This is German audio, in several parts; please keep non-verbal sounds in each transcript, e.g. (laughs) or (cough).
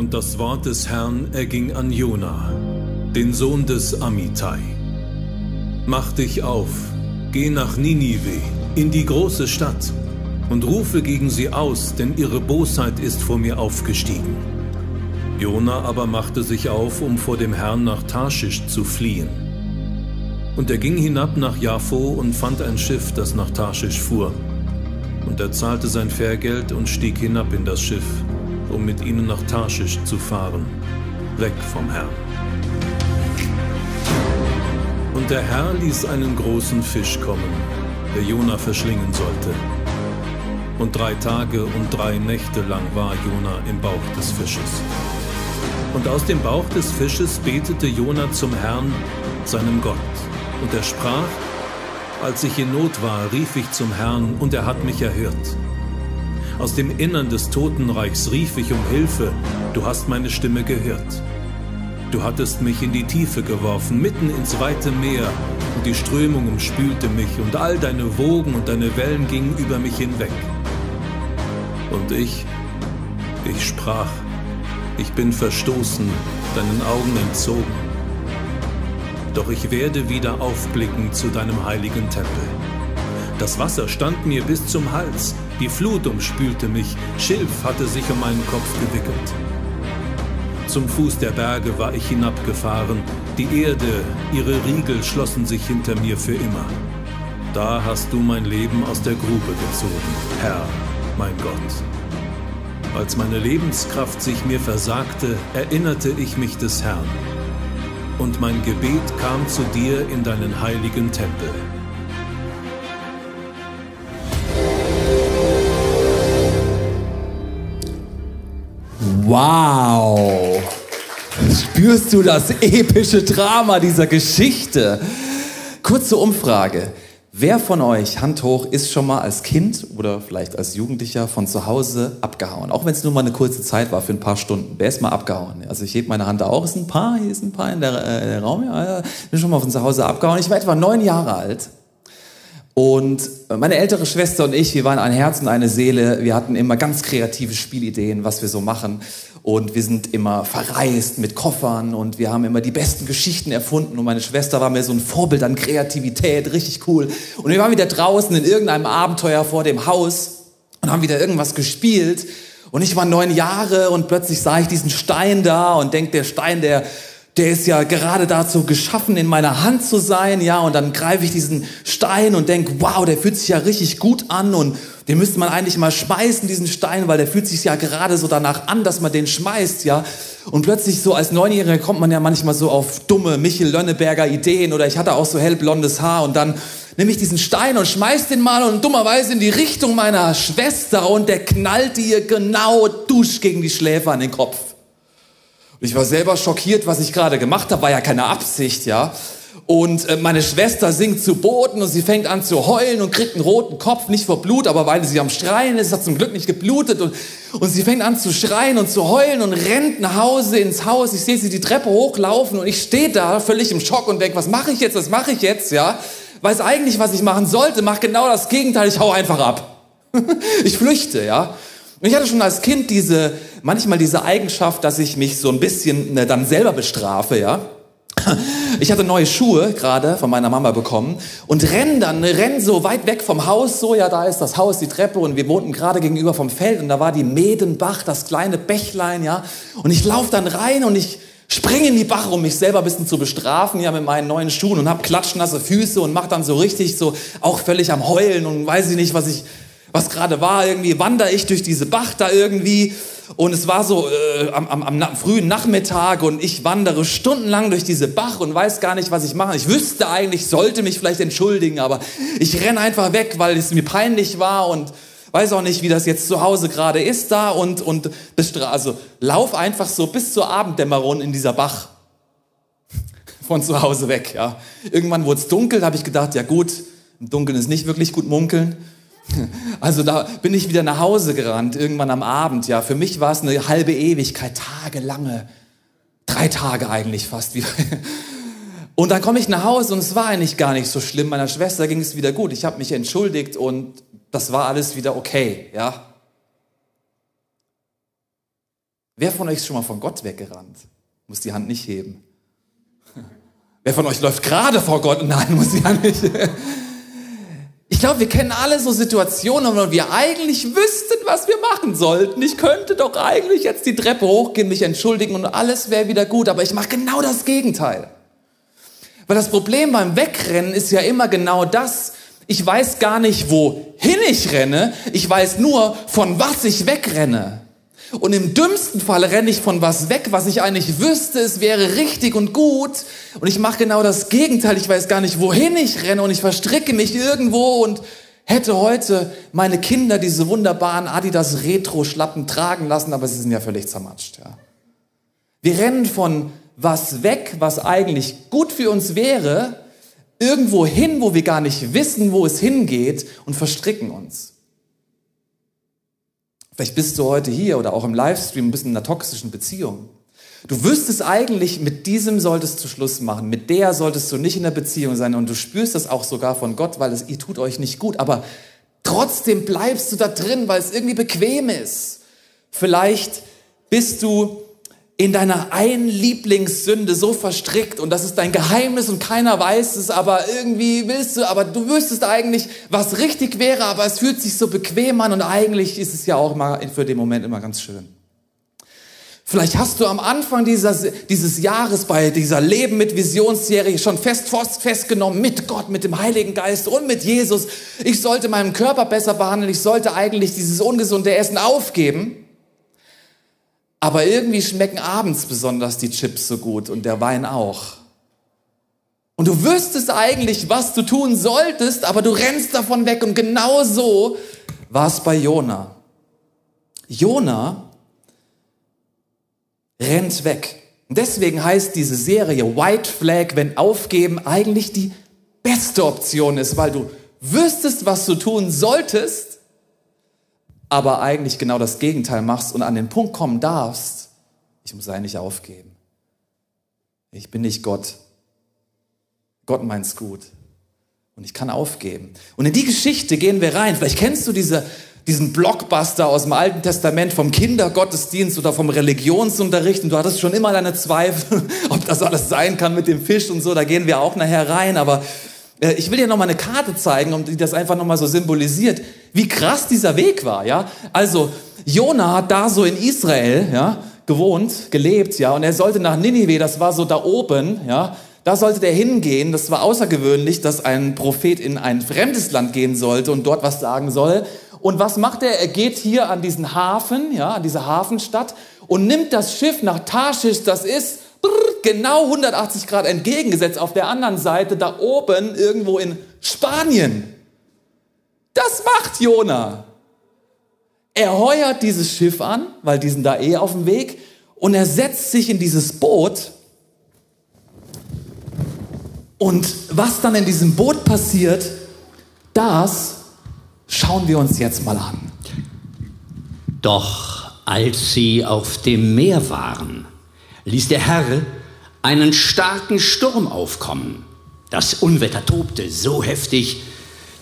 Und das Wort des Herrn erging an Jona, den Sohn des Amittai. Mach dich auf, geh nach Ninive, in die große Stadt, und rufe gegen sie aus, denn ihre Bosheit ist vor mir aufgestiegen. Jona aber machte sich auf, um vor dem Herrn nach Tarschisch zu fliehen. Und er ging hinab nach Jaffo und fand ein Schiff, das nach Tarschisch fuhr. Und er zahlte sein Fährgeld und stieg hinab in das Schiff, um mit ihnen nach Tarschisch zu fahren, weg vom Herrn. Und der Herr ließ einen großen Fisch kommen, der Jona verschlingen sollte. Und drei Tage und drei Nächte lang war Jona im Bauch des Fisches. Und aus dem Bauch des Fisches betete Jona zum Herrn, seinem Gott. Und er sprach, als ich in Not war, rief ich zum Herrn, und er hat mich erhört. Aus dem Innern des Totenreichs rief ich um Hilfe, du hast meine Stimme gehört. Du hattest mich in die Tiefe geworfen, mitten ins weite Meer, und die Strömung umspülte mich, und all deine Wogen und deine Wellen gingen über mich hinweg. Und ich, ich sprach, ich bin verstoßen, deinen Augen entzogen. Doch ich werde wieder aufblicken zu deinem heiligen Tempel. Das Wasser stand mir bis zum Hals, die Flut umspülte mich, Schilf hatte sich um meinen Kopf gewickelt. Zum Fuß der Berge war ich hinabgefahren, die Erde, ihre Riegel schlossen sich hinter mir für immer. Da hast du mein Leben aus der Grube gezogen, Herr, mein Gott. Als meine Lebenskraft sich mir versagte, erinnerte ich mich des Herrn. Und mein Gebet kam zu dir in deinen heiligen Tempel. Wow! Spürst du das epische Drama dieser Geschichte? Kurze Umfrage. Wer von euch, Hand hoch, ist schon mal als Kind oder vielleicht als Jugendlicher von zu Hause abgehauen? Auch wenn es nur mal eine kurze Zeit war, für ein paar Stunden. Wer ist mal abgehauen? Also ich hebe meine Hand auch. Es sind ein paar, hier ist ein paar in der, äh, der Raum. Ja, bin schon mal von zu Hause abgehauen. Ich war etwa neun Jahre alt. Und meine ältere Schwester und ich, wir waren ein Herz und eine Seele. Wir hatten immer ganz kreative Spielideen, was wir so machen. Und wir sind immer verreist mit Koffern und wir haben immer die besten Geschichten erfunden. Und meine Schwester war mir so ein Vorbild an Kreativität, richtig cool. Und wir waren wieder draußen in irgendeinem Abenteuer vor dem Haus und haben wieder irgendwas gespielt. Und ich war neun Jahre und plötzlich sah ich diesen Stein da und denk, der Stein, der der ist ja gerade dazu geschaffen, in meiner Hand zu sein, ja, und dann greife ich diesen Stein und denke, wow, der fühlt sich ja richtig gut an und den müsste man eigentlich mal schmeißen, diesen Stein, weil der fühlt sich ja gerade so danach an, dass man den schmeißt, ja. Und plötzlich so als Neunjähriger kommt man ja manchmal so auf dumme Michel Lönneberger Ideen oder ich hatte auch so hellblondes Haar und dann nehme ich diesen Stein und schmeiß den mal und dummerweise in die Richtung meiner Schwester und der knallt ihr genau dusch gegen die Schläfe an den Kopf. Ich war selber schockiert, was ich gerade gemacht habe, war ja keine Absicht, ja. Und äh, meine Schwester sinkt zu Boden und sie fängt an zu heulen und kriegt einen roten Kopf, nicht vor Blut, aber weil sie am Schreien ist, hat zum Glück nicht geblutet und, und sie fängt an zu schreien und zu heulen und rennt nach Hause ins Haus. Ich sehe sie die Treppe hochlaufen und ich stehe da völlig im Schock und denke, was mache ich jetzt, was mache ich jetzt, ja? Weiß eigentlich, was ich machen sollte, mach genau das Gegenteil, ich hau einfach ab. (laughs) ich flüchte, ja. Und ich hatte schon als Kind diese, manchmal diese Eigenschaft, dass ich mich so ein bisschen ne, dann selber bestrafe, ja. Ich hatte neue Schuhe gerade von meiner Mama bekommen und renn dann, renn so weit weg vom Haus, so, ja, da ist das Haus, die Treppe und wir wohnten gerade gegenüber vom Feld und da war die Medenbach, das kleine Bächlein, ja. Und ich laufe dann rein und ich springe in die Bach, um mich selber ein bisschen zu bestrafen, ja, mit meinen neuen Schuhen und hab klatschnasse Füße und mach dann so richtig so, auch völlig am Heulen und weiß ich nicht, was ich, was gerade war. Irgendwie wandere ich durch diese Bach da irgendwie und es war so äh, am, am, am frühen Nachmittag und ich wandere stundenlang durch diese Bach und weiß gar nicht, was ich mache. Ich wüsste eigentlich, sollte mich vielleicht entschuldigen, aber ich renne einfach weg, weil es mir peinlich war und weiß auch nicht, wie das jetzt zu Hause gerade ist da und, und also lauf einfach so bis zur Abenddämmerung in dieser Bach (laughs) von zu Hause weg. Ja. Irgendwann wurde es dunkel, habe ich gedacht, ja gut, im Dunkeln ist nicht wirklich gut munkeln. (laughs) Also da bin ich wieder nach Hause gerannt, irgendwann am Abend. Ja, für mich war es eine halbe Ewigkeit, tagelange, drei Tage eigentlich fast wieder. (laughs) Und dann komme ich nach Hause und es war eigentlich gar nicht so schlimm. Meiner Schwester ging es wieder gut. Ich habe mich entschuldigt und das war alles wieder okay. Ja. Wer von euch ist schon mal von Gott weggerannt? Muss die Hand nicht heben. (laughs) Wer von euch läuft gerade vor Gott? Nein, muss die Hand nicht. Ich glaube, wir kennen alle so Situationen, wo wir eigentlich wüssten, was wir machen sollten. Ich könnte doch eigentlich jetzt die Treppe hochgehen, mich entschuldigen und alles wäre wieder gut, aber ich mache genau das Gegenteil. Weil das Problem beim Wegrennen ist ja immer genau das, ich weiß gar nicht, wohin ich renne, ich weiß nur, von was ich wegrenne. Und im dümmsten Fall renne ich von was weg, was ich eigentlich wüsste, es wäre richtig und gut. Und ich mache genau das Gegenteil. Ich weiß gar nicht, wohin ich renne und ich verstricke mich irgendwo und hätte heute meine Kinder diese wunderbaren Adidas Retro-Schlappen tragen lassen, aber sie sind ja völlig zermatscht. Ja. Wir rennen von was weg, was eigentlich gut für uns wäre, irgendwo hin, wo wir gar nicht wissen, wo es hingeht und verstricken uns. Vielleicht bist du heute hier oder auch im Livestream ein bisschen in einer toxischen Beziehung. Du wüsstest eigentlich, mit diesem solltest du Schluss machen, mit der solltest du nicht in der Beziehung sein und du spürst das auch sogar von Gott, weil es ihr tut euch nicht gut, aber trotzdem bleibst du da drin, weil es irgendwie bequem ist. Vielleicht bist du in deiner einen Lieblingssünde so verstrickt und das ist dein Geheimnis und keiner weiß es, aber irgendwie willst du, aber du wüsstest eigentlich, was richtig wäre, aber es fühlt sich so bequem an und eigentlich ist es ja auch mal für den Moment immer ganz schön. Vielleicht hast du am Anfang dieses, dieses Jahres bei dieser Leben mit Visionsserie schon fest, festgenommen mit Gott, mit dem Heiligen Geist und mit Jesus. Ich sollte meinen Körper besser behandeln. Ich sollte eigentlich dieses ungesunde Essen aufgeben. Aber irgendwie schmecken abends besonders die Chips so gut und der Wein auch. Und du wüsstest eigentlich, was du tun solltest, aber du rennst davon weg. Und genau so war es bei Jona. Jona rennt weg. Und deswegen heißt diese Serie White Flag, wenn aufgeben, eigentlich die beste Option ist, weil du wüsstest, was du tun solltest, aber eigentlich genau das Gegenteil machst und an den Punkt kommen darfst, ich muss eigentlich aufgeben. Ich bin nicht Gott. Gott meint's gut. Und ich kann aufgeben. Und in die Geschichte gehen wir rein. Vielleicht kennst du diese, diesen Blockbuster aus dem Alten Testament vom Kindergottesdienst oder vom Religionsunterricht. Und du hattest schon immer deine Zweifel, (laughs) ob das alles sein kann mit dem Fisch und so. Da gehen wir auch nachher rein. Aber ich will dir noch mal eine Karte zeigen, um die das einfach noch mal so symbolisiert, wie krass dieser Weg war, ja? Also, Jona hat da so in Israel, ja, gewohnt, gelebt, ja, und er sollte nach Ninive, das war so da oben, ja, da sollte der hingehen. Das war außergewöhnlich, dass ein Prophet in ein fremdes Land gehen sollte und dort was sagen soll. Und was macht er? Er geht hier an diesen Hafen, ja, an diese Hafenstadt und nimmt das Schiff nach Tarschisch. Das ist genau 180 Grad entgegengesetzt auf der anderen Seite, da oben irgendwo in Spanien. Das macht Jona. Er heuert dieses Schiff an, weil die sind da eh auf dem Weg, und er setzt sich in dieses Boot. Und was dann in diesem Boot passiert, das schauen wir uns jetzt mal an. Doch als sie auf dem Meer waren, ließ der Herr einen starken Sturm aufkommen. Das Unwetter tobte so heftig,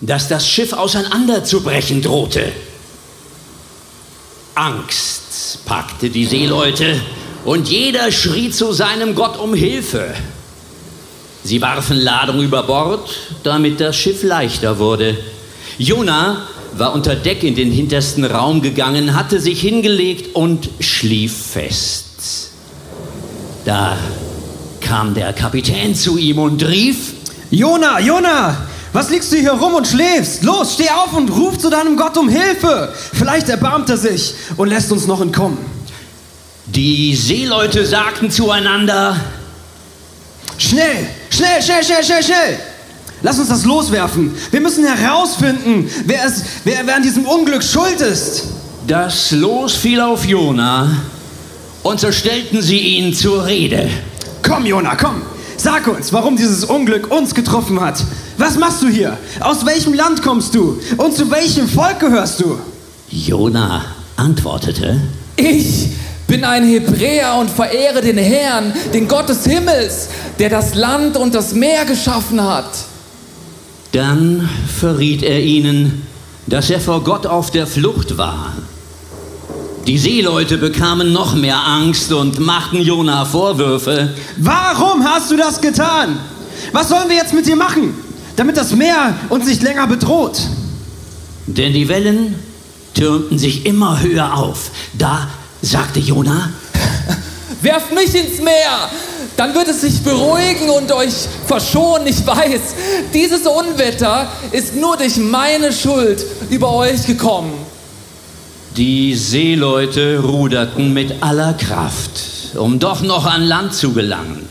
dass das Schiff auseinanderzubrechen drohte. Angst packte die Seeleute und jeder schrie zu seinem Gott um Hilfe. Sie warfen Ladung über Bord, damit das Schiff leichter wurde. Jona war unter Deck in den hintersten Raum gegangen, hatte sich hingelegt und schlief fest. Da kam der Kapitän zu ihm und rief: Jona, Jona, was liegst du hier rum und schläfst? Los, steh auf und ruf zu deinem Gott um Hilfe. Vielleicht erbarmt er sich und lässt uns noch entkommen. Die Seeleute sagten zueinander: Schnell, schnell, schnell, schnell, schnell, schnell. Lass uns das loswerfen. Wir müssen herausfinden, wer, es, wer, wer an diesem Unglück schuld ist. Das Los fiel auf Jona und so stellten sie ihn zur Rede. Komm, Jona, komm. Sag uns, warum dieses Unglück uns getroffen hat. Was machst du hier? Aus welchem Land kommst du? Und zu welchem Volk gehörst du? Jona antwortete: Ich bin ein Hebräer und verehre den Herrn, den Gott des Himmels, der das Land und das Meer geschaffen hat. Dann verriet er ihnen, dass er vor Gott auf der Flucht war. Die Seeleute bekamen noch mehr Angst und machten Jona Vorwürfe. Warum hast du das getan? Was sollen wir jetzt mit dir machen, damit das Meer uns nicht länger bedroht? Denn die Wellen türmten sich immer höher auf. Da sagte Jona, (laughs) Werft mich ins Meer, dann wird es sich beruhigen und euch verschonen. Ich weiß, dieses Unwetter ist nur durch meine Schuld über euch gekommen. Die Seeleute ruderten mit aller Kraft, um doch noch an Land zu gelangen.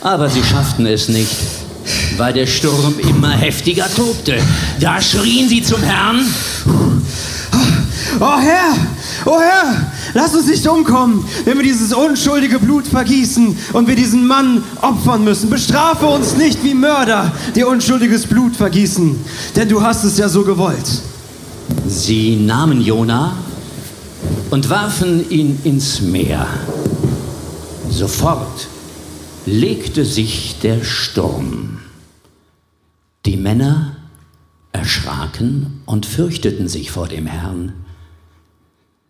Aber sie schafften es nicht, weil der Sturm immer heftiger tobte. Da schrien sie zum Herrn. Oh Herr, oh Herr, lass uns nicht umkommen, wenn wir dieses unschuldige Blut vergießen und wir diesen Mann opfern müssen. Bestrafe uns nicht wie Mörder, die unschuldiges Blut vergießen, denn du hast es ja so gewollt. Sie nahmen Jona und warfen ihn ins Meer. Sofort legte sich der Sturm. Die Männer erschraken und fürchteten sich vor dem Herrn.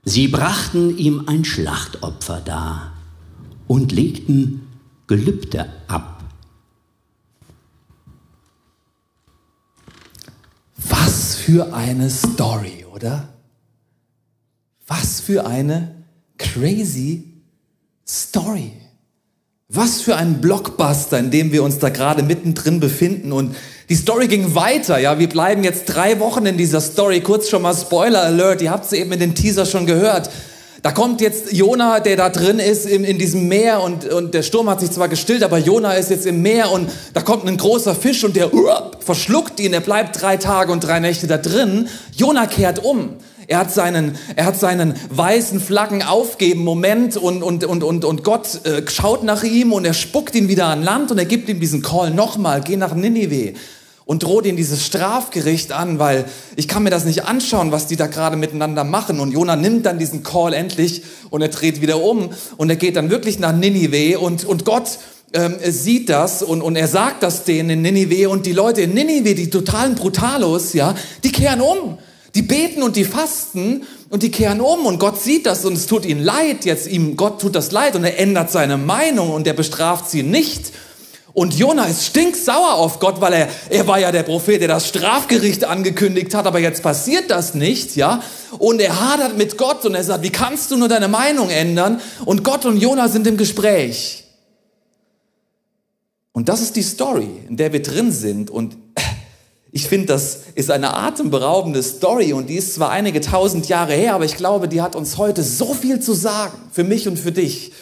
Sie brachten ihm ein Schlachtopfer dar und legten Gelübde ab. Was für eine Story, oder? Was für eine crazy Story. Was für ein Blockbuster, in dem wir uns da gerade mittendrin befinden. Und die Story ging weiter. Ja, wir bleiben jetzt drei Wochen in dieser Story. Kurz schon mal Spoiler Alert. Ihr habt es eben in den Teaser schon gehört. Da kommt jetzt Jona, der da drin ist in, in diesem Meer und, und der Sturm hat sich zwar gestillt, aber Jona ist jetzt im Meer und da kommt ein großer Fisch und der uh, verschluckt ihn. Er bleibt drei Tage und drei Nächte da drin. Jona kehrt um. Er hat seinen, er hat seinen weißen Flaggen aufgeben Moment und, und, und, und, und Gott äh, schaut nach ihm und er spuckt ihn wieder an Land und er gibt ihm diesen Call nochmal, geh nach Ninive und droht ihn dieses Strafgericht an, weil ich kann mir das nicht anschauen, was die da gerade miteinander machen. Und Jona nimmt dann diesen Call endlich und er dreht wieder um und er geht dann wirklich nach Ninive und, und Gott ähm, sieht das und, und er sagt das denen in Ninive und die Leute in Ninive, die totalen Brutalos, ja, die kehren um. Die beten und die fasten und die kehren um und Gott sieht das und es tut ihnen leid. Jetzt ihm, Gott tut das leid und er ändert seine Meinung und er bestraft sie nicht. Und Jona ist stinksauer auf Gott, weil er, er war ja der Prophet, der das Strafgericht angekündigt hat, aber jetzt passiert das nicht, ja? Und er hadert mit Gott und er sagt, wie kannst du nur deine Meinung ändern? Und Gott und Jona sind im Gespräch. Und das ist die Story, in der wir drin sind und (laughs) ich finde, das ist eine atemberaubende Story und die ist zwar einige tausend Jahre her, aber ich glaube, die hat uns heute so viel zu sagen, für mich und für dich.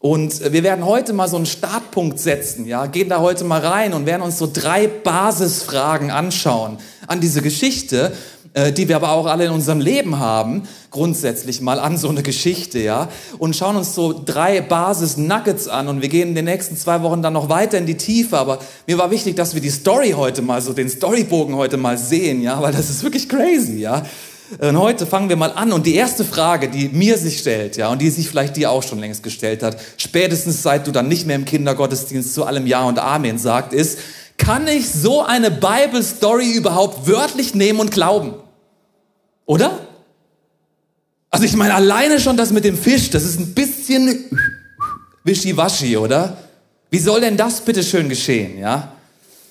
Und wir werden heute mal so einen Startpunkt setzen, ja, gehen da heute mal rein und werden uns so drei Basisfragen anschauen an diese Geschichte äh, die wir aber auch alle in unserem Leben haben, grundsätzlich mal an so eine Geschichte, ja, und schauen uns so drei Basis-Nuggets an und wir gehen in den nächsten zwei Wochen dann noch weiter in die Tiefe, aber mir war wichtig, dass wir die Story heute mal, so den Storybogen heute mal sehen, ja, weil das ist wirklich crazy, ja. Und heute fangen wir mal an und die erste Frage, die mir sich stellt, ja, und die sich vielleicht dir auch schon längst gestellt hat, spätestens seit du dann nicht mehr im Kindergottesdienst zu allem Ja und Amen sagt, ist, kann ich so eine Bible-Story überhaupt wörtlich nehmen und glauben? Oder? Also ich meine, alleine schon das mit dem Fisch, das ist ein bisschen wischiwaschi, oder? Wie soll denn das bitte schön geschehen, ja?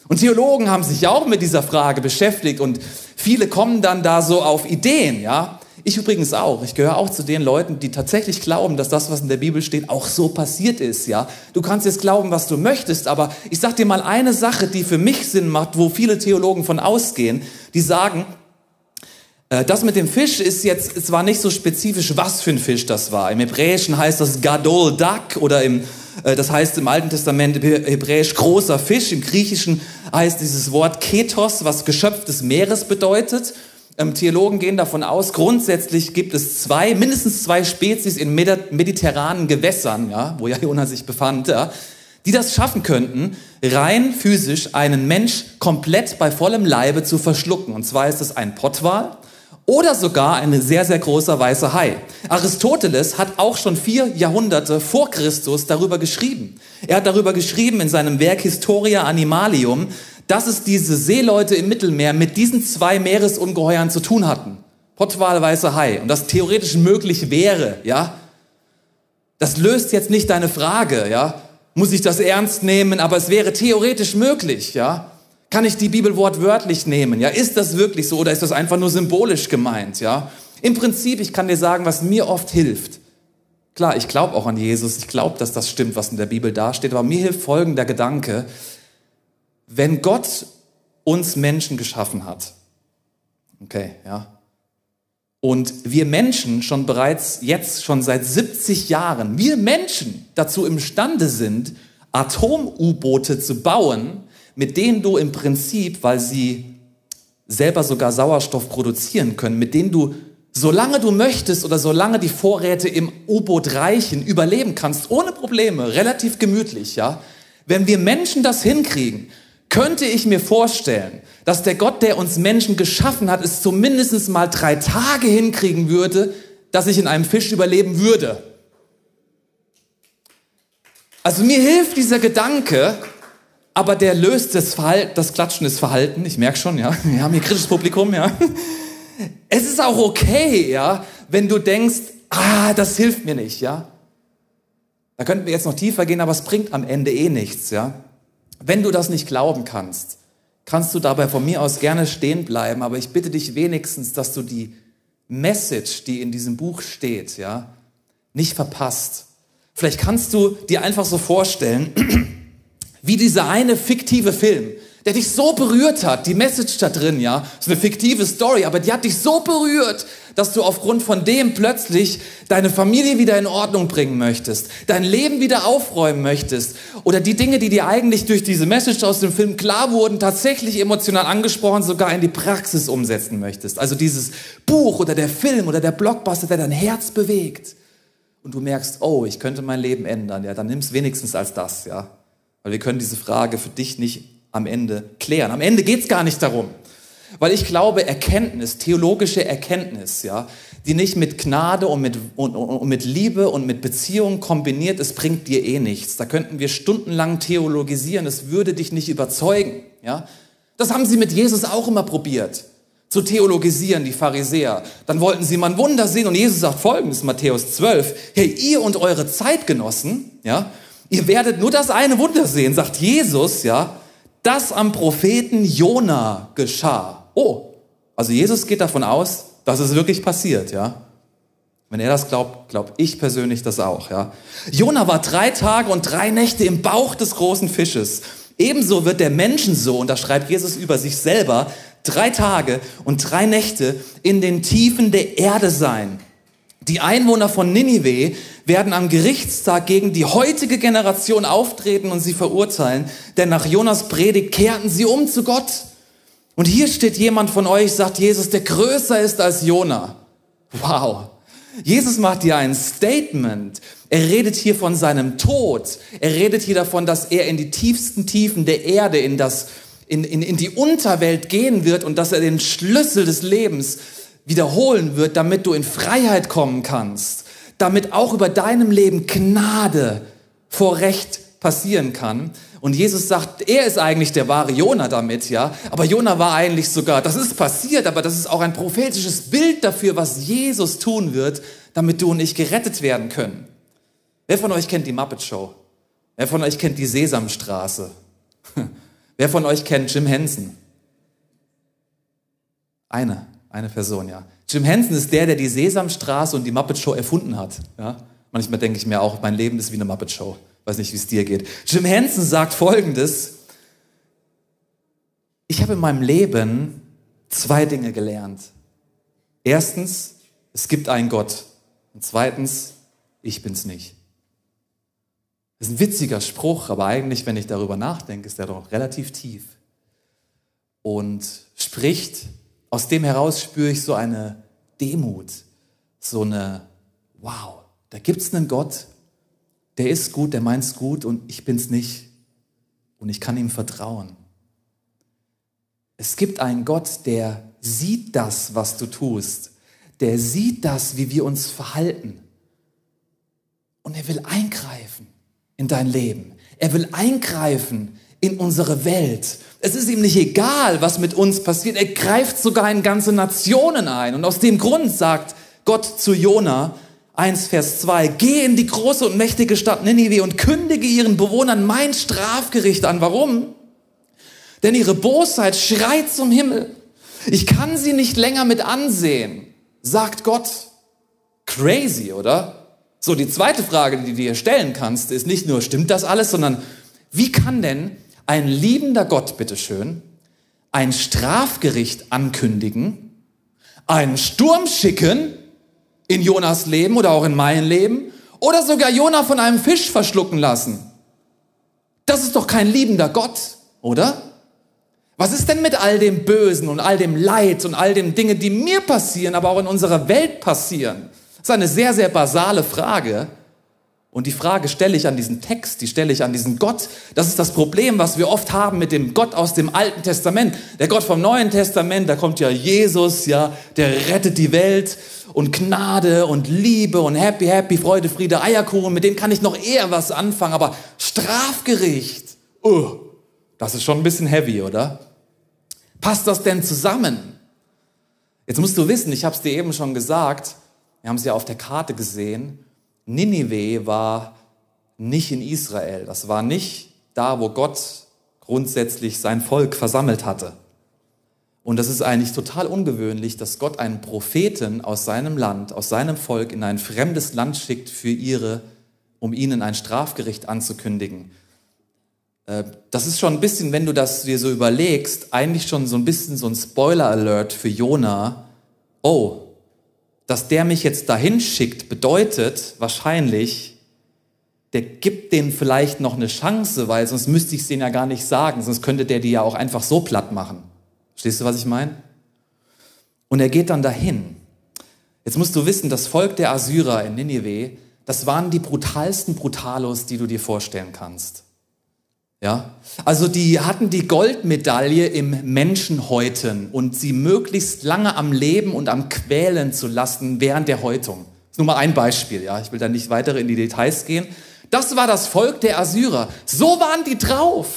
Und Theologen haben sich auch mit dieser Frage beschäftigt und viele kommen dann da so auf Ideen, ja? Ich übrigens auch. Ich gehöre auch zu den Leuten, die tatsächlich glauben, dass das, was in der Bibel steht, auch so passiert ist, ja. Du kannst jetzt glauben, was du möchtest, aber ich sag dir mal eine Sache, die für mich Sinn macht, wo viele Theologen von ausgehen, die sagen, äh, das mit dem Fisch ist jetzt zwar nicht so spezifisch, was für ein Fisch das war. Im Hebräischen heißt das Gadol Dak oder im, äh, das heißt im Alten Testament Hebräisch großer Fisch. Im Griechischen heißt dieses Wort Ketos, was Geschöpf des Meeres bedeutet. Ähm, Theologen gehen davon aus, grundsätzlich gibt es zwei, mindestens zwei Spezies in mediterranen Gewässern, ja, wo ja Jonah sich befand, ja, die das schaffen könnten, rein physisch einen Mensch komplett bei vollem Leibe zu verschlucken. Und zwar ist es ein Pottwal oder sogar ein sehr, sehr großer weißer Hai. Aristoteles hat auch schon vier Jahrhunderte vor Christus darüber geschrieben. Er hat darüber geschrieben in seinem Werk Historia Animalium, dass es diese Seeleute im Mittelmeer mit diesen zwei Meeresungeheuern zu tun hatten. Pottwal, weißer Hai, und das theoretisch möglich wäre, ja, das löst jetzt nicht deine Frage, ja, muss ich das ernst nehmen, aber es wäre theoretisch möglich, ja. Kann ich die Bibel wortwörtlich nehmen? Ja, ist das wirklich so oder ist das einfach nur symbolisch gemeint? Ja, im Prinzip, ich kann dir sagen, was mir oft hilft. Klar, ich glaube auch an Jesus, ich glaube, dass das stimmt, was in der Bibel dasteht, aber mir hilft folgender Gedanke. Wenn Gott uns Menschen geschaffen hat, okay, ja, und wir Menschen schon bereits jetzt schon seit 70 Jahren, wir Menschen dazu imstande sind, Atom-U-Boote zu bauen, mit denen du im Prinzip, weil sie selber sogar Sauerstoff produzieren können, mit denen du, solange du möchtest oder solange die Vorräte im U-Boot reichen, überleben kannst, ohne Probleme, relativ gemütlich, ja. Wenn wir Menschen das hinkriegen, könnte ich mir vorstellen, dass der Gott, der uns Menschen geschaffen hat, es zumindest mal drei Tage hinkriegen würde, dass ich in einem Fisch überleben würde. Also mir hilft dieser Gedanke, aber der löst das, Verhalten, das Klatschen des Verhalten. Ich merke schon, ja, (laughs) wir haben hier kritisches Publikum, ja. Es ist auch okay, ja, wenn du denkst, ah, das hilft mir nicht, ja. Da könnten wir jetzt noch tiefer gehen, aber es bringt am Ende eh nichts, ja. Wenn du das nicht glauben kannst, kannst du dabei von mir aus gerne stehen bleiben, aber ich bitte dich wenigstens, dass du die Message, die in diesem Buch steht, ja, nicht verpasst. Vielleicht kannst du dir einfach so vorstellen, (clears throat) wie dieser eine fiktive Film, der dich so berührt hat, die Message da drin, ja, ist eine fiktive Story, aber die hat dich so berührt, dass du aufgrund von dem plötzlich deine Familie wieder in Ordnung bringen möchtest, dein Leben wieder aufräumen möchtest oder die Dinge, die dir eigentlich durch diese Message aus dem Film klar wurden, tatsächlich emotional angesprochen, sogar in die Praxis umsetzen möchtest. Also dieses Buch oder der Film oder der Blockbuster, der dein Herz bewegt und du merkst, oh, ich könnte mein Leben ändern, ja, dann nimm es wenigstens als das, ja. Weil wir können diese Frage für dich nicht am Ende klären. Am Ende geht es gar nicht darum. Weil ich glaube, Erkenntnis, theologische Erkenntnis, ja, die nicht mit Gnade und mit, und, und mit Liebe und mit Beziehung kombiniert ist, bringt dir eh nichts. Da könnten wir stundenlang theologisieren, es würde dich nicht überzeugen. Ja? Das haben sie mit Jesus auch immer probiert, zu theologisieren, die Pharisäer. Dann wollten sie mal ein Wunder sehen und Jesus sagt folgendes, Matthäus 12, hey, ihr und eure Zeitgenossen, ja, Ihr werdet nur das eine Wunder sehen, sagt Jesus, ja, das am Propheten Jona geschah. Oh, also Jesus geht davon aus, dass es wirklich passiert, ja. Wenn er das glaubt, glaube ich persönlich das auch, ja. Jona war drei Tage und drei Nächte im Bauch des großen Fisches. Ebenso wird der Menschensohn, da schreibt Jesus über sich selber, drei Tage und drei Nächte in den Tiefen der Erde sein. Die Einwohner von Ninive werden am Gerichtstag gegen die heutige Generation auftreten und sie verurteilen, denn nach Jonas Predigt kehrten sie um zu Gott. Und hier steht jemand von euch, sagt Jesus, der größer ist als Jona. Wow. Jesus macht hier ein Statement. Er redet hier von seinem Tod. Er redet hier davon, dass er in die tiefsten Tiefen der Erde, in, das, in, in, in die Unterwelt gehen wird und dass er den Schlüssel des Lebens wiederholen wird, damit du in Freiheit kommen kannst, damit auch über deinem Leben Gnade vor Recht passieren kann. Und Jesus sagt, er ist eigentlich der wahre Jona damit, ja. Aber Jona war eigentlich sogar, das ist passiert, aber das ist auch ein prophetisches Bild dafür, was Jesus tun wird, damit du und ich gerettet werden können. Wer von euch kennt die Muppet Show? Wer von euch kennt die Sesamstraße? (laughs) Wer von euch kennt Jim Henson? Eine. Eine Person, ja. Jim Henson ist der, der die Sesamstraße und die Muppet Show erfunden hat. Ja? Manchmal denke ich mir auch, mein Leben ist wie eine Muppet Show. Weiß nicht, wie es dir geht. Jim Henson sagt Folgendes. Ich habe in meinem Leben zwei Dinge gelernt. Erstens, es gibt einen Gott. Und zweitens, ich bin's nicht. Das ist ein witziger Spruch, aber eigentlich, wenn ich darüber nachdenke, ist der doch relativ tief. Und spricht aus dem heraus spüre ich so eine Demut, so eine, wow, da gibt es einen Gott, der ist gut, der meint's gut und ich bin's nicht. Und ich kann ihm vertrauen. Es gibt einen Gott, der sieht das, was du tust. Der sieht das, wie wir uns verhalten. Und er will eingreifen in dein Leben. Er will eingreifen in unsere Welt. Es ist ihm nicht egal, was mit uns passiert. Er greift sogar in ganze Nationen ein. Und aus dem Grund sagt Gott zu Jona, 1 Vers 2, geh in die große und mächtige Stadt Ninive und kündige ihren Bewohnern mein Strafgericht an. Warum? Denn ihre Bosheit schreit zum Himmel. Ich kann sie nicht länger mit ansehen, sagt Gott. Crazy, oder? So, die zweite Frage, die du dir stellen kannst, ist nicht nur, stimmt das alles, sondern wie kann denn ein liebender Gott, bitteschön, ein Strafgericht ankündigen, einen Sturm schicken in Jonas Leben oder auch in mein Leben oder sogar Jona von einem Fisch verschlucken lassen. Das ist doch kein liebender Gott, oder? Was ist denn mit all dem Bösen und all dem Leid und all den Dingen, die mir passieren, aber auch in unserer Welt passieren? Das ist eine sehr, sehr basale Frage. Und die Frage stelle ich an diesen Text, die stelle ich an diesen Gott. Das ist das Problem, was wir oft haben mit dem Gott aus dem Alten Testament. Der Gott vom Neuen Testament, da kommt ja Jesus, ja, der rettet die Welt und Gnade und Liebe und Happy, Happy, Freude, Friede, Eierkuchen, mit dem kann ich noch eher was anfangen. Aber Strafgericht, uh, das ist schon ein bisschen heavy, oder? Passt das denn zusammen? Jetzt musst du wissen, ich habe es dir eben schon gesagt, wir haben es ja auf der Karte gesehen, Ninive war nicht in Israel, das war nicht da, wo Gott grundsätzlich sein Volk versammelt hatte. Und das ist eigentlich total ungewöhnlich, dass Gott einen Propheten aus seinem Land, aus seinem Volk in ein fremdes Land schickt für ihre, um ihnen ein Strafgericht anzukündigen. Äh, das ist schon ein bisschen, wenn du das dir so überlegst, eigentlich schon so ein bisschen so ein Spoiler-Alert für Jona. Oh, dass der mich jetzt dahin schickt, bedeutet wahrscheinlich, der gibt denen vielleicht noch eine Chance, weil sonst müsste ich es denen ja gar nicht sagen, sonst könnte der die ja auch einfach so platt machen. Verstehst du, was ich meine? Und er geht dann dahin. Jetzt musst du wissen, das Volk der Assyrer in Ninive, das waren die brutalsten Brutalos, die du dir vorstellen kannst. Ja? Also die hatten die Goldmedaille im Menschenhäuten und sie möglichst lange am Leben und am Quälen zu lassen während der Häutung. Das ist nur mal ein Beispiel, ja. Ich will da nicht weiter in die Details gehen. Das war das Volk der Assyrer. So waren die drauf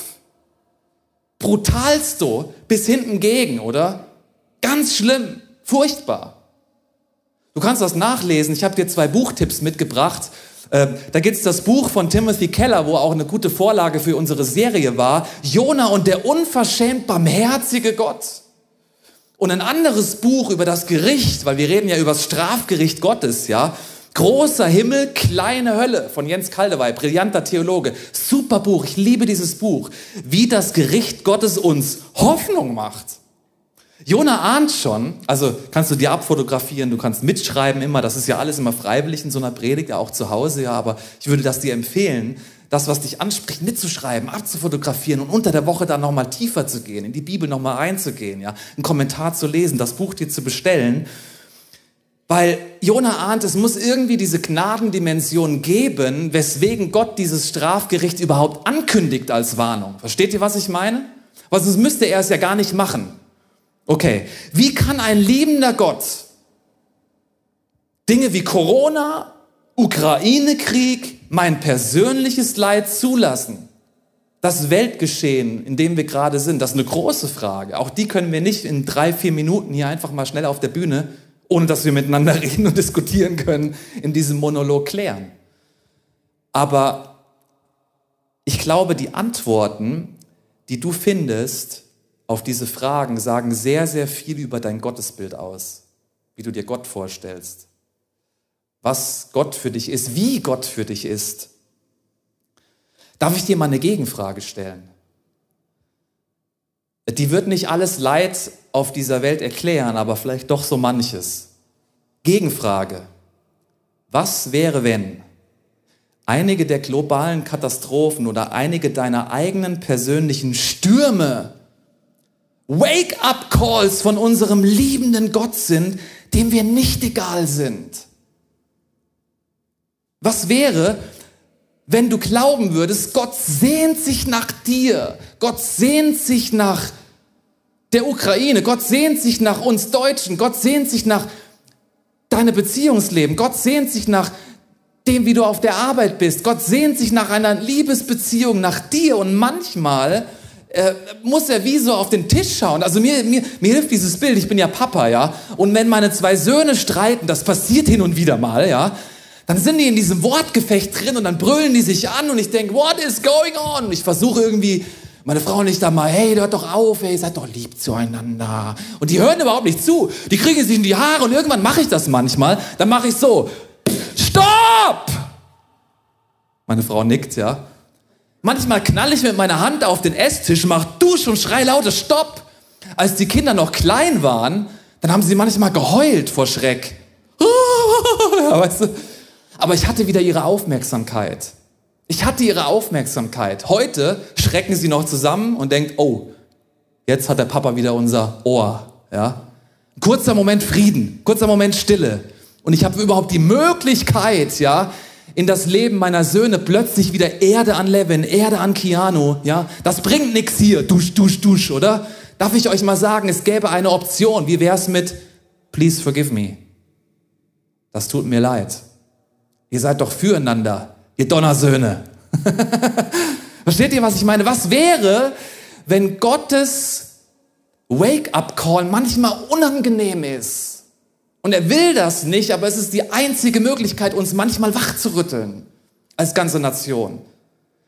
brutalsto bis hinten gegen, oder? Ganz schlimm, furchtbar. Du kannst das nachlesen. Ich habe dir zwei Buchtipps mitgebracht. Ähm, da gibt es das Buch von Timothy Keller, wo auch eine gute Vorlage für unsere Serie war. Jona und der unverschämt barmherzige Gott. Und ein anderes Buch über das Gericht, weil wir reden ja über das Strafgericht Gottes, ja. Großer Himmel, kleine Hölle von Jens Kaldewey, brillanter Theologe. Super Buch, ich liebe dieses Buch. Wie das Gericht Gottes uns Hoffnung macht. Jona ahnt schon, also kannst du dir abfotografieren, du kannst mitschreiben immer, das ist ja alles immer freiwillig in so einer Predigt, ja auch zu Hause, ja, aber ich würde das dir empfehlen, das, was dich anspricht, mitzuschreiben, abzufotografieren und unter der Woche dann nochmal tiefer zu gehen, in die Bibel nochmal reinzugehen, ja, einen Kommentar zu lesen, das Buch dir zu bestellen weil Jona ahnt, es muss irgendwie diese Gnadendimension geben, weswegen Gott dieses Strafgericht überhaupt ankündigt als Warnung. Versteht ihr, was ich meine? Weil sonst müsste er es ja gar nicht machen. Okay, wie kann ein liebender Gott Dinge wie Corona, Ukraine-Krieg, mein persönliches Leid zulassen? Das Weltgeschehen, in dem wir gerade sind, das ist eine große Frage. Auch die können wir nicht in drei, vier Minuten hier einfach mal schnell auf der Bühne ohne dass wir miteinander (laughs) reden und diskutieren können, in diesem Monolog klären. Aber ich glaube, die Antworten, die du findest auf diese Fragen, sagen sehr, sehr viel über dein Gottesbild aus, wie du dir Gott vorstellst, was Gott für dich ist, wie Gott für dich ist. Darf ich dir mal eine Gegenfrage stellen? Die wird nicht alles Leid auf dieser Welt erklären, aber vielleicht doch so manches. Gegenfrage. Was wäre, wenn einige der globalen Katastrophen oder einige deiner eigenen persönlichen Stürme Wake-up-Calls von unserem liebenden Gott sind, dem wir nicht egal sind? Was wäre, wenn du glauben würdest, Gott sehnt sich nach dir, Gott sehnt sich nach der Ukraine, Gott sehnt sich nach uns Deutschen, Gott sehnt sich nach deine Beziehungsleben, Gott sehnt sich nach dem, wie du auf der Arbeit bist. Gott sehnt sich nach einer Liebesbeziehung, nach dir und manchmal äh, muss er wie so auf den Tisch schauen. Also mir, mir, mir hilft dieses Bild, ich bin ja Papa, ja. Und wenn meine zwei Söhne streiten, das passiert hin und wieder mal, ja, dann sind die in diesem Wortgefecht drin und dann brüllen die sich an und ich denke, what is going on? Und ich versuche irgendwie meine Frau und da mal, hey, hört doch auf, hey, seid doch lieb zueinander. Und die hören überhaupt nicht zu. Die kriegen sich in die Haare und irgendwann mache ich das manchmal. Dann mache ich so, stopp! Meine Frau nickt, ja. Manchmal knall ich mit meiner Hand auf den Esstisch, mach Dusch und schrei lauter Stopp. Als die Kinder noch klein waren, dann haben sie manchmal geheult vor Schreck. (laughs) weißt du? Aber ich hatte wieder ihre Aufmerksamkeit. Ich hatte ihre Aufmerksamkeit. Heute schrecken sie noch zusammen und denkt, oh, jetzt hat der Papa wieder unser Ohr. Ja? Kurzer Moment Frieden, kurzer Moment Stille. Und ich habe überhaupt die Möglichkeit, ja, in das Leben meiner Söhne plötzlich wieder Erde an Levin, Erde an Keanu, ja. Das bringt nichts hier, dusch, dusch, dusch, oder? Darf ich euch mal sagen, es gäbe eine Option. Wie wär's mit Please forgive me? Das tut mir leid. Ihr seid doch füreinander ihr Donnersöhne. (laughs) Versteht ihr, was ich meine? Was wäre, wenn Gottes Wake-up-Call manchmal unangenehm ist? Und er will das nicht, aber es ist die einzige Möglichkeit, uns manchmal wachzurütteln als ganze Nation.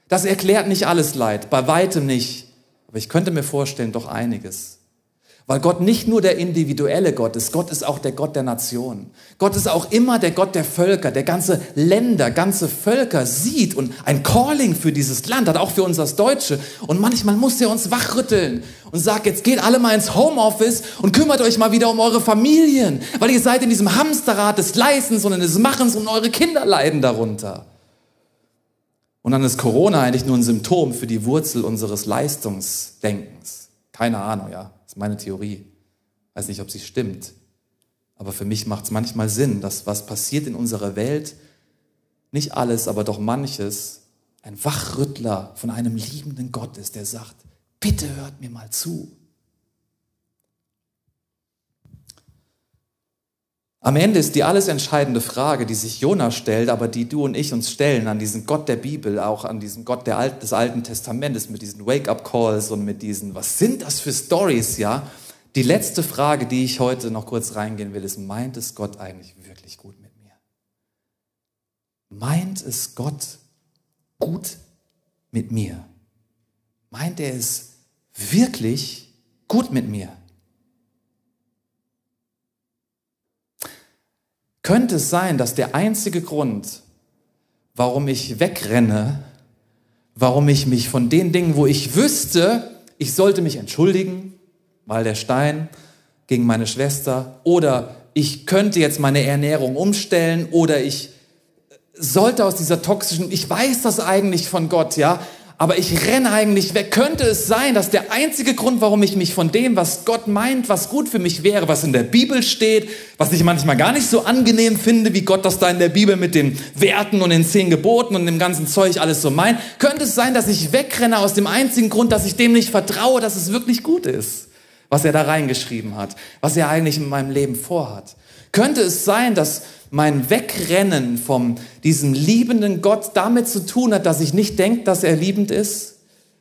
Das erklärt nicht alles Leid, bei weitem nicht. Aber ich könnte mir vorstellen, doch einiges. Weil Gott nicht nur der individuelle Gott ist, Gott ist auch der Gott der Nation. Gott ist auch immer der Gott der Völker, der ganze Länder, ganze Völker sieht und ein Calling für dieses Land hat, auch für uns als Deutsche. Und manchmal muss er uns wachrütteln und sagt, jetzt geht alle mal ins Homeoffice und kümmert euch mal wieder um eure Familien, weil ihr seid in diesem Hamsterrad des Leistens und des Machens und eure Kinder leiden darunter. Und dann ist Corona eigentlich nur ein Symptom für die Wurzel unseres Leistungsdenkens. Keine Ahnung, ja. Das ist meine Theorie. Weiß nicht, ob sie stimmt. Aber für mich macht es manchmal Sinn, dass was passiert in unserer Welt, nicht alles, aber doch manches, ein Wachrüttler von einem liebenden Gott ist, der sagt, bitte hört mir mal zu. Am Ende ist die alles entscheidende Frage, die sich Jona stellt, aber die du und ich uns stellen an diesen Gott der Bibel, auch an diesen Gott Alt, des Alten Testamentes mit diesen Wake-up-Calls und mit diesen, was sind das für Stories, ja? Die letzte Frage, die ich heute noch kurz reingehen will, ist, meint es Gott eigentlich wirklich gut mit mir? Meint es Gott gut mit mir? Meint er es wirklich gut mit mir? Könnte es sein, dass der einzige Grund, warum ich wegrenne, warum ich mich von den Dingen, wo ich wüsste, ich sollte mich entschuldigen, weil der Stein gegen meine Schwester oder ich könnte jetzt meine Ernährung umstellen oder ich sollte aus dieser toxischen, ich weiß das eigentlich von Gott, ja, aber ich renne eigentlich weg. Könnte es sein, dass der einzige Grund, warum ich mich von dem, was Gott meint, was gut für mich wäre, was in der Bibel steht, was ich manchmal gar nicht so angenehm finde, wie Gott das da in der Bibel mit den Werten und den zehn Geboten und dem ganzen Zeug alles so meint, könnte es sein, dass ich wegrenne aus dem einzigen Grund, dass ich dem nicht vertraue, dass es wirklich gut ist, was er da reingeschrieben hat, was er eigentlich in meinem Leben vorhat. Könnte es sein, dass mein Wegrennen von diesem liebenden Gott damit zu tun hat, dass ich nicht denke, dass er liebend ist,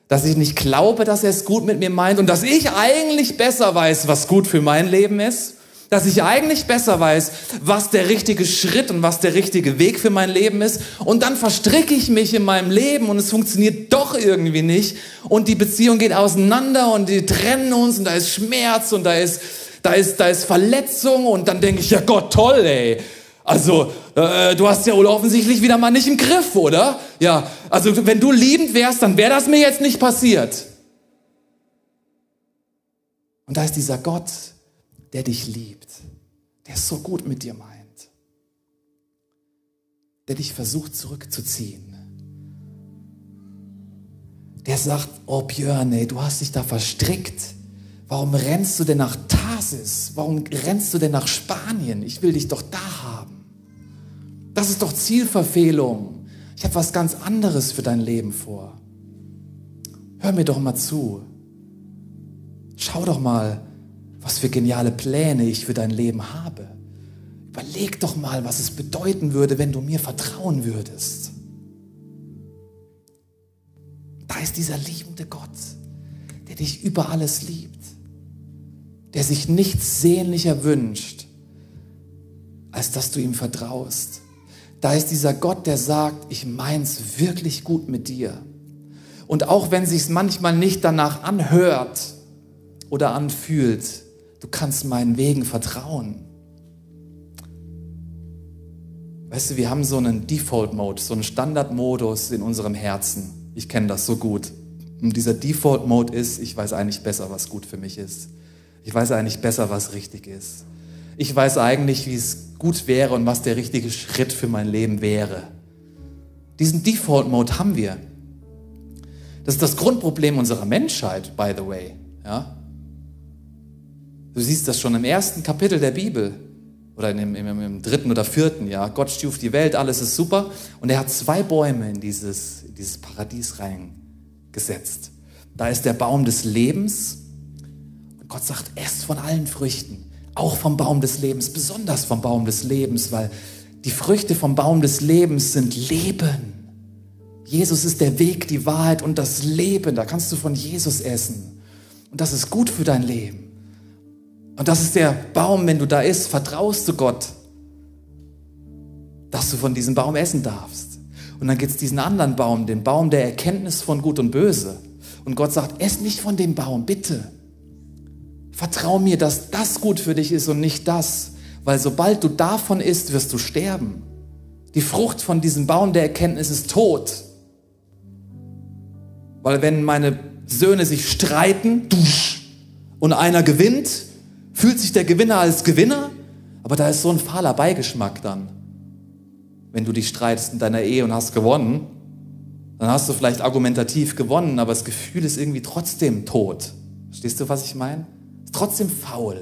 dass ich nicht glaube, dass er es gut mit mir meint und dass ich eigentlich besser weiß, was gut für mein Leben ist, dass ich eigentlich besser weiß, was der richtige Schritt und was der richtige Weg für mein Leben ist? Und dann verstricke ich mich in meinem Leben und es funktioniert doch irgendwie nicht. Und die Beziehung geht auseinander und die trennen uns und da ist Schmerz und da ist da ist, da ist Verletzung und dann denke ich, ja Gott, toll, ey. Also, äh, du hast ja wohl offensichtlich wieder mal nicht im Griff, oder? Ja, also wenn du liebend wärst, dann wäre das mir jetzt nicht passiert. Und da ist dieser Gott, der dich liebt, der es so gut mit dir meint, der dich versucht zurückzuziehen. Der sagt, oh Björn, ey, du hast dich da verstrickt. Warum rennst du denn nach Tarsis? Warum rennst du denn nach Spanien? Ich will dich doch da haben. Das ist doch Zielverfehlung. Ich habe was ganz anderes für dein Leben vor. Hör mir doch mal zu. Schau doch mal, was für geniale Pläne ich für dein Leben habe. Überleg doch mal, was es bedeuten würde, wenn du mir vertrauen würdest. Da ist dieser liebende Gott, der dich über alles liebt, der sich nichts sehnlicher wünscht, als dass du ihm vertraust. Da ist dieser Gott, der sagt, ich mein's wirklich gut mit dir. Und auch wenn sich's manchmal nicht danach anhört oder anfühlt, du kannst meinen Wegen vertrauen. Weißt du, wir haben so einen Default-Mode, so einen Standard-Modus in unserem Herzen. Ich kenne das so gut. Und dieser Default-Mode ist, ich weiß eigentlich besser, was gut für mich ist. Ich weiß eigentlich besser, was richtig ist. Ich weiß eigentlich, wie es gut wäre und was der richtige Schritt für mein Leben wäre. Diesen Default-Mode haben wir. Das ist das Grundproblem unserer Menschheit, by the way. Ja? Du siehst das schon im ersten Kapitel der Bibel oder im, im, im, dritten oder vierten, ja. Gott stuft die Welt, alles ist super. Und er hat zwei Bäume in dieses, in dieses Paradies reingesetzt. Da ist der Baum des Lebens. Gott sagt, esst von allen Früchten. Auch vom Baum des Lebens, besonders vom Baum des Lebens, weil die Früchte vom Baum des Lebens sind Leben. Jesus ist der Weg, die Wahrheit und das Leben. Da kannst du von Jesus essen. Und das ist gut für dein Leben. Und das ist der Baum, wenn du da isst, vertraust du Gott, dass du von diesem Baum essen darfst. Und dann gibt es diesen anderen Baum, den Baum der Erkenntnis von Gut und Böse. Und Gott sagt, ess nicht von dem Baum, bitte. Vertrau mir, dass das gut für dich ist und nicht das. Weil sobald du davon isst, wirst du sterben. Die Frucht von diesem Baum der Erkenntnis ist tot. Weil wenn meine Söhne sich streiten und einer gewinnt, fühlt sich der Gewinner als Gewinner, aber da ist so ein fahler Beigeschmack dann. Wenn du dich streitest in deiner Ehe und hast gewonnen, dann hast du vielleicht argumentativ gewonnen, aber das Gefühl ist irgendwie trotzdem tot. Verstehst du, was ich meine? Ist trotzdem faul.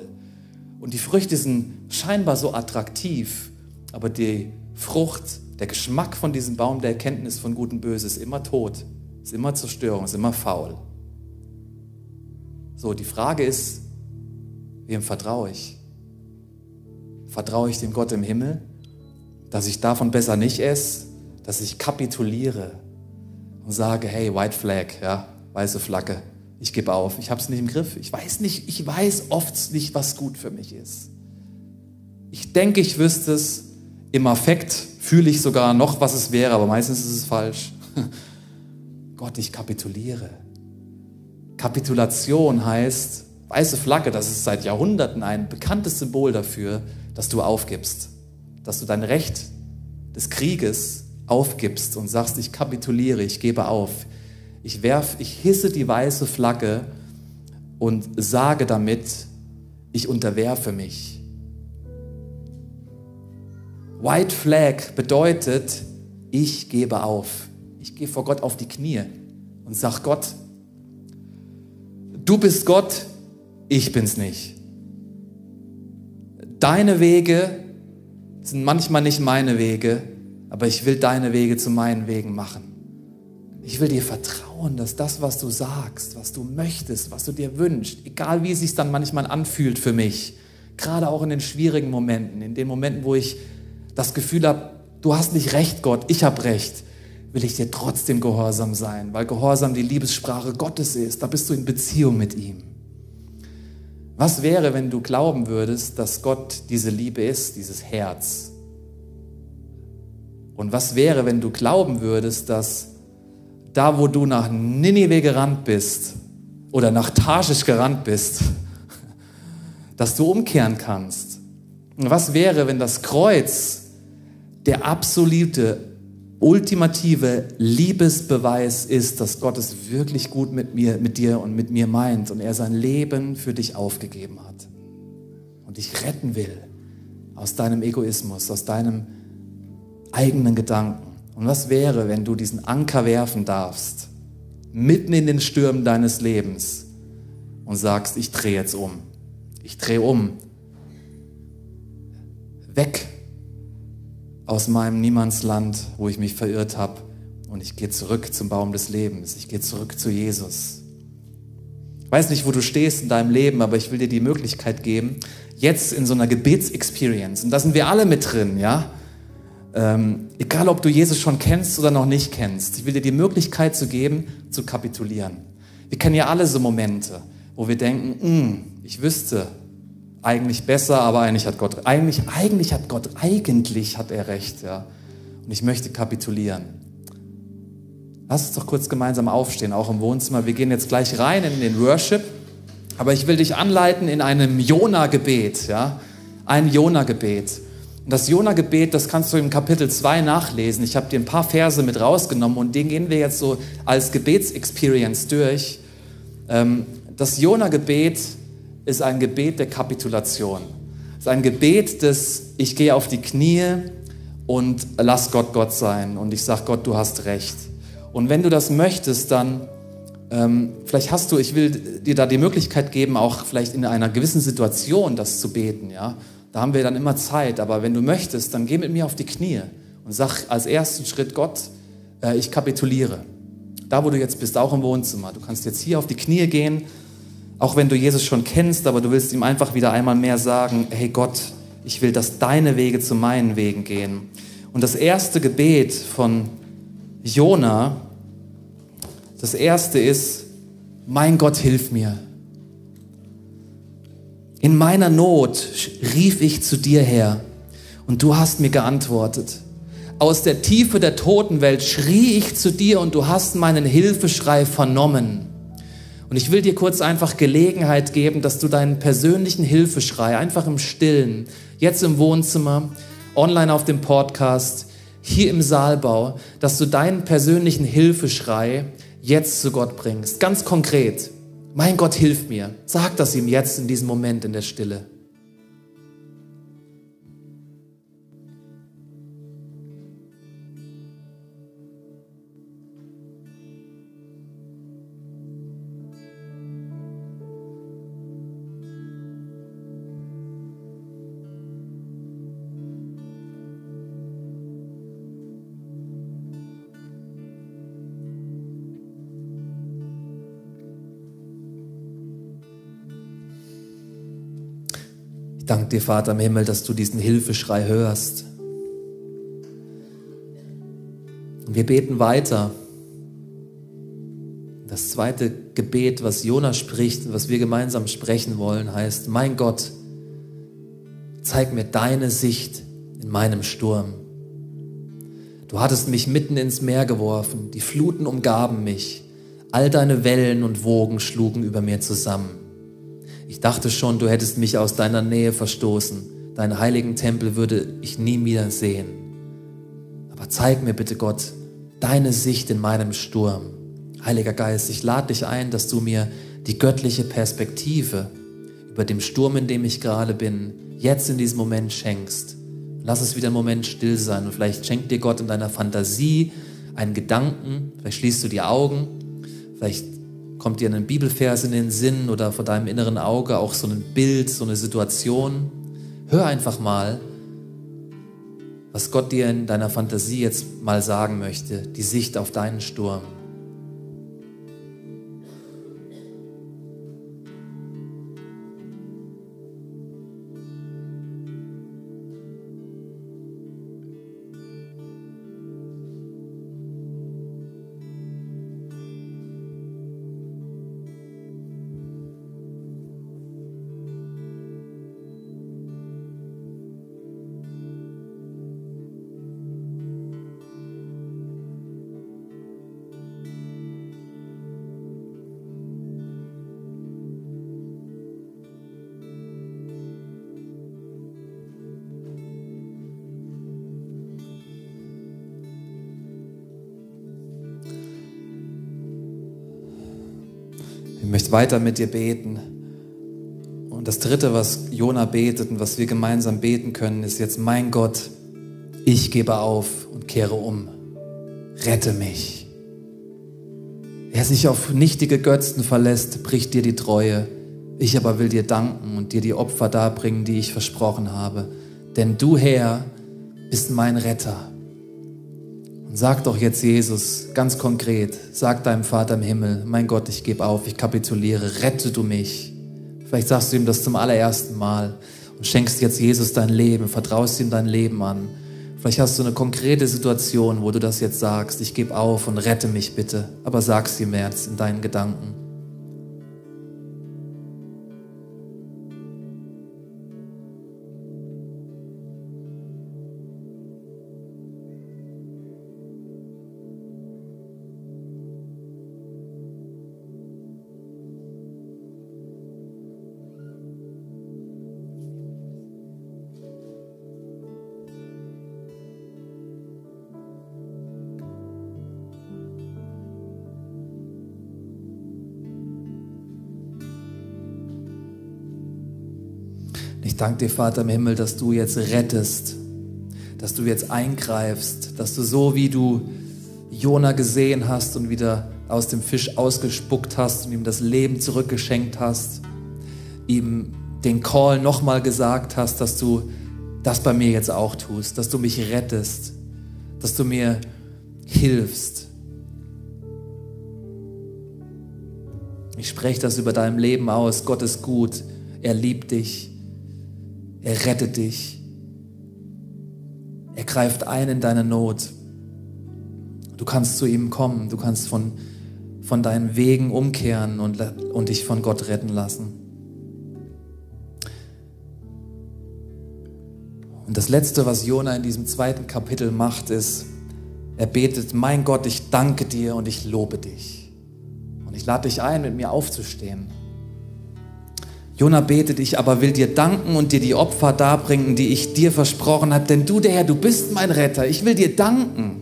Und die Früchte sind scheinbar so attraktiv, aber die Frucht, der Geschmack von diesem Baum der Erkenntnis von Gut und Böse ist immer tot, ist immer Zerstörung, ist immer faul. So, die Frage ist, Wem vertraue ich? Vertraue ich dem Gott im Himmel, dass ich davon besser nicht esse, dass ich kapituliere und sage, hey, White Flag, ja, weiße Flagge, ich gebe auf, ich habe es nicht im Griff, ich weiß nicht, ich weiß oft nicht, was gut für mich ist. Ich denke, ich wüsste es, im Affekt fühle ich sogar noch, was es wäre, aber meistens ist es falsch. (laughs) Gott, ich kapituliere. Kapitulation heißt, weiße Flagge, das ist seit Jahrhunderten ein bekanntes Symbol dafür, dass du aufgibst, dass du dein Recht des Krieges aufgibst und sagst, ich kapituliere, ich gebe auf. Ich werf, ich hisse die weiße Flagge und sage damit, ich unterwerfe mich. White Flag bedeutet, ich gebe auf. Ich gehe vor Gott auf die Knie und sag Gott, du bist Gott, ich bin's nicht. Deine Wege sind manchmal nicht meine Wege, aber ich will deine Wege zu meinen Wegen machen. Ich will dir vertrauen, dass das, was du sagst, was du möchtest, was du dir wünschst, egal wie es sich dann manchmal anfühlt für mich, gerade auch in den schwierigen Momenten, in den Momenten, wo ich das Gefühl habe, du hast nicht recht, Gott, ich habe recht, will ich dir trotzdem gehorsam sein, weil Gehorsam die Liebessprache Gottes ist. Da bist du in Beziehung mit ihm. Was wäre, wenn du glauben würdest, dass Gott diese Liebe ist, dieses Herz? Und was wäre, wenn du glauben würdest, dass da, wo du nach Ninive gerannt bist oder nach Tarschisch gerannt bist, dass du umkehren kannst? Und was wäre, wenn das Kreuz der absolute ultimative Liebesbeweis ist, dass Gott es wirklich gut mit mir, mit dir und mit mir meint und er sein Leben für dich aufgegeben hat und dich retten will aus deinem Egoismus, aus deinem eigenen Gedanken. Und was wäre, wenn du diesen Anker werfen darfst, mitten in den Stürmen deines Lebens und sagst, ich drehe jetzt um. Ich drehe um. Weg aus meinem Niemandsland, wo ich mich verirrt habe. Und ich gehe zurück zum Baum des Lebens. Ich gehe zurück zu Jesus. Ich weiß nicht, wo du stehst in deinem Leben, aber ich will dir die Möglichkeit geben, jetzt in so einer Gebetsexperience, und da sind wir alle mit drin, ja, ähm, egal ob du Jesus schon kennst oder noch nicht kennst, ich will dir die Möglichkeit zu geben, zu kapitulieren. Wir kennen ja alle so Momente, wo wir denken, hm, ich wüsste eigentlich besser, aber eigentlich hat Gott, eigentlich, eigentlich hat Gott, eigentlich hat er recht, ja. Und ich möchte kapitulieren. Lass uns doch kurz gemeinsam aufstehen, auch im Wohnzimmer. Wir gehen jetzt gleich rein in den Worship, aber ich will dich anleiten in einem Jona-Gebet, ja. Ein Jona-Gebet. Das Jona-Gebet, das kannst du im Kapitel 2 nachlesen. Ich habe dir ein paar Verse mit rausgenommen und den gehen wir jetzt so als Gebetsexperience durch. Ähm, das Jona-Gebet ist ein Gebet der Kapitulation. Es ist ein Gebet des, ich gehe auf die Knie und lass Gott Gott sein. Und ich sage Gott, du hast recht. Und wenn du das möchtest, dann ähm, vielleicht hast du, ich will dir da die Möglichkeit geben, auch vielleicht in einer gewissen Situation das zu beten, ja. Da haben wir dann immer Zeit. Aber wenn du möchtest, dann geh mit mir auf die Knie und sag als ersten Schritt Gott, äh, ich kapituliere. Da, wo du jetzt bist, auch im Wohnzimmer. Du kannst jetzt hier auf die Knie gehen, auch wenn du Jesus schon kennst, aber du willst ihm einfach wieder einmal mehr sagen, hey Gott, ich will, dass deine Wege zu meinen Wegen gehen. Und das erste Gebet von Jona, das erste ist, mein Gott, hilf mir. In meiner Not rief ich zu dir her und du hast mir geantwortet. Aus der Tiefe der Totenwelt schrie ich zu dir und du hast meinen Hilfeschrei vernommen. Und ich will dir kurz einfach Gelegenheit geben, dass du deinen persönlichen Hilfeschrei einfach im Stillen, jetzt im Wohnzimmer, online auf dem Podcast, hier im Saalbau, dass du deinen persönlichen Hilfeschrei jetzt zu Gott bringst. Ganz konkret. Mein Gott, hilf mir. Sag das ihm jetzt in diesem Moment in der Stille. Danke dir, Vater im Himmel, dass du diesen Hilfeschrei hörst. Und wir beten weiter. Das zweite Gebet, was Jona spricht und was wir gemeinsam sprechen wollen, heißt, mein Gott, zeig mir deine Sicht in meinem Sturm. Du hattest mich mitten ins Meer geworfen, die Fluten umgaben mich, all deine Wellen und Wogen schlugen über mir zusammen. Ich dachte schon, du hättest mich aus deiner Nähe verstoßen. Deinen heiligen Tempel würde ich nie wieder sehen. Aber zeig mir bitte, Gott, deine Sicht in meinem Sturm. Heiliger Geist, ich lade dich ein, dass du mir die göttliche Perspektive über dem Sturm, in dem ich gerade bin, jetzt in diesem Moment schenkst. Lass es wieder einen Moment still sein und vielleicht schenkt dir Gott in deiner Fantasie einen Gedanken, vielleicht schließt du die Augen, vielleicht Kommt dir ein Bibelvers in den Sinn oder vor deinem inneren Auge auch so ein Bild, so eine Situation? Hör einfach mal, was Gott dir in deiner Fantasie jetzt mal sagen möchte, die Sicht auf deinen Sturm. Möchte weiter mit dir beten. Und das Dritte, was Jona betet und was wir gemeinsam beten können, ist jetzt, mein Gott, ich gebe auf und kehre um. Rette mich. Wer sich auf nichtige Götzen verlässt, bricht dir die Treue. Ich aber will dir danken und dir die Opfer darbringen, die ich versprochen habe. Denn du, Herr, bist mein Retter. Und sag doch jetzt Jesus ganz konkret, sag deinem Vater im Himmel, mein Gott, ich gebe auf, ich kapituliere, rette du mich. Vielleicht sagst du ihm das zum allerersten Mal und schenkst jetzt Jesus dein Leben, vertraust ihm dein Leben an. Vielleicht hast du eine konkrete Situation, wo du das jetzt sagst, ich gebe auf und rette mich bitte, aber sag's ihm jetzt in deinen Gedanken. Danke dir, Vater im Himmel, dass du jetzt rettest, dass du jetzt eingreifst, dass du so wie du Jona gesehen hast und wieder aus dem Fisch ausgespuckt hast und ihm das Leben zurückgeschenkt hast, ihm den Call nochmal gesagt hast, dass du das bei mir jetzt auch tust, dass du mich rettest, dass du mir hilfst. Ich spreche das über deinem Leben aus. Gott ist gut. Er liebt dich. Er rettet dich. Er greift ein in deine Not. Du kannst zu ihm kommen. Du kannst von, von deinen Wegen umkehren und, und dich von Gott retten lassen. Und das Letzte, was Jona in diesem zweiten Kapitel macht, ist, er betet, mein Gott, ich danke dir und ich lobe dich. Und ich lade dich ein, mit mir aufzustehen. Jona betet, ich aber will dir danken und dir die Opfer darbringen, die ich dir versprochen habe, denn du, der Herr, du bist mein Retter. Ich will dir danken.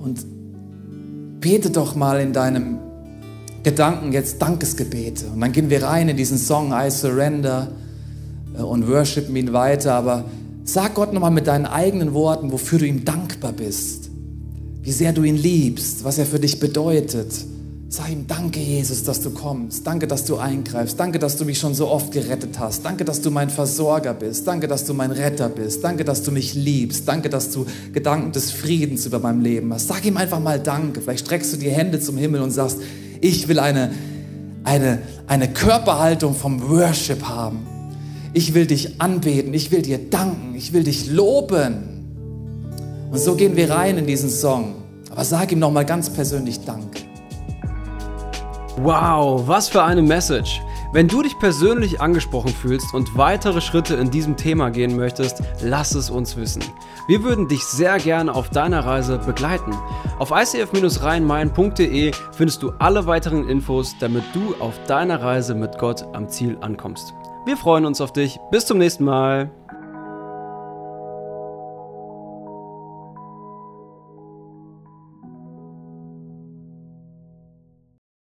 Und bete doch mal in deinem Gedanken jetzt Dankesgebete. Und dann gehen wir rein in diesen Song I Surrender äh, und worshipen ihn weiter. Aber sag Gott nochmal mit deinen eigenen Worten, wofür du ihm dankbar bist. Wie sehr du ihn liebst, was er für dich bedeutet Sag ihm, danke Jesus, dass du kommst. Danke, dass du eingreifst. Danke, dass du mich schon so oft gerettet hast. Danke, dass du mein Versorger bist. Danke, dass du mein Retter bist. Danke, dass du mich liebst. Danke, dass du Gedanken des Friedens über meinem Leben hast. Sag ihm einfach mal Danke. Vielleicht streckst du die Hände zum Himmel und sagst, ich will eine, eine, eine Körperhaltung vom Worship haben. Ich will dich anbeten. Ich will dir danken. Ich will dich loben. Und so gehen wir rein in diesen Song. Aber sag ihm nochmal ganz persönlich Danke. Wow, was für eine Message! Wenn du dich persönlich angesprochen fühlst und weitere Schritte in diesem Thema gehen möchtest, lass es uns wissen. Wir würden dich sehr gerne auf deiner Reise begleiten. Auf icf-rheinmain.de findest du alle weiteren Infos, damit du auf deiner Reise mit Gott am Ziel ankommst. Wir freuen uns auf dich. Bis zum nächsten Mal.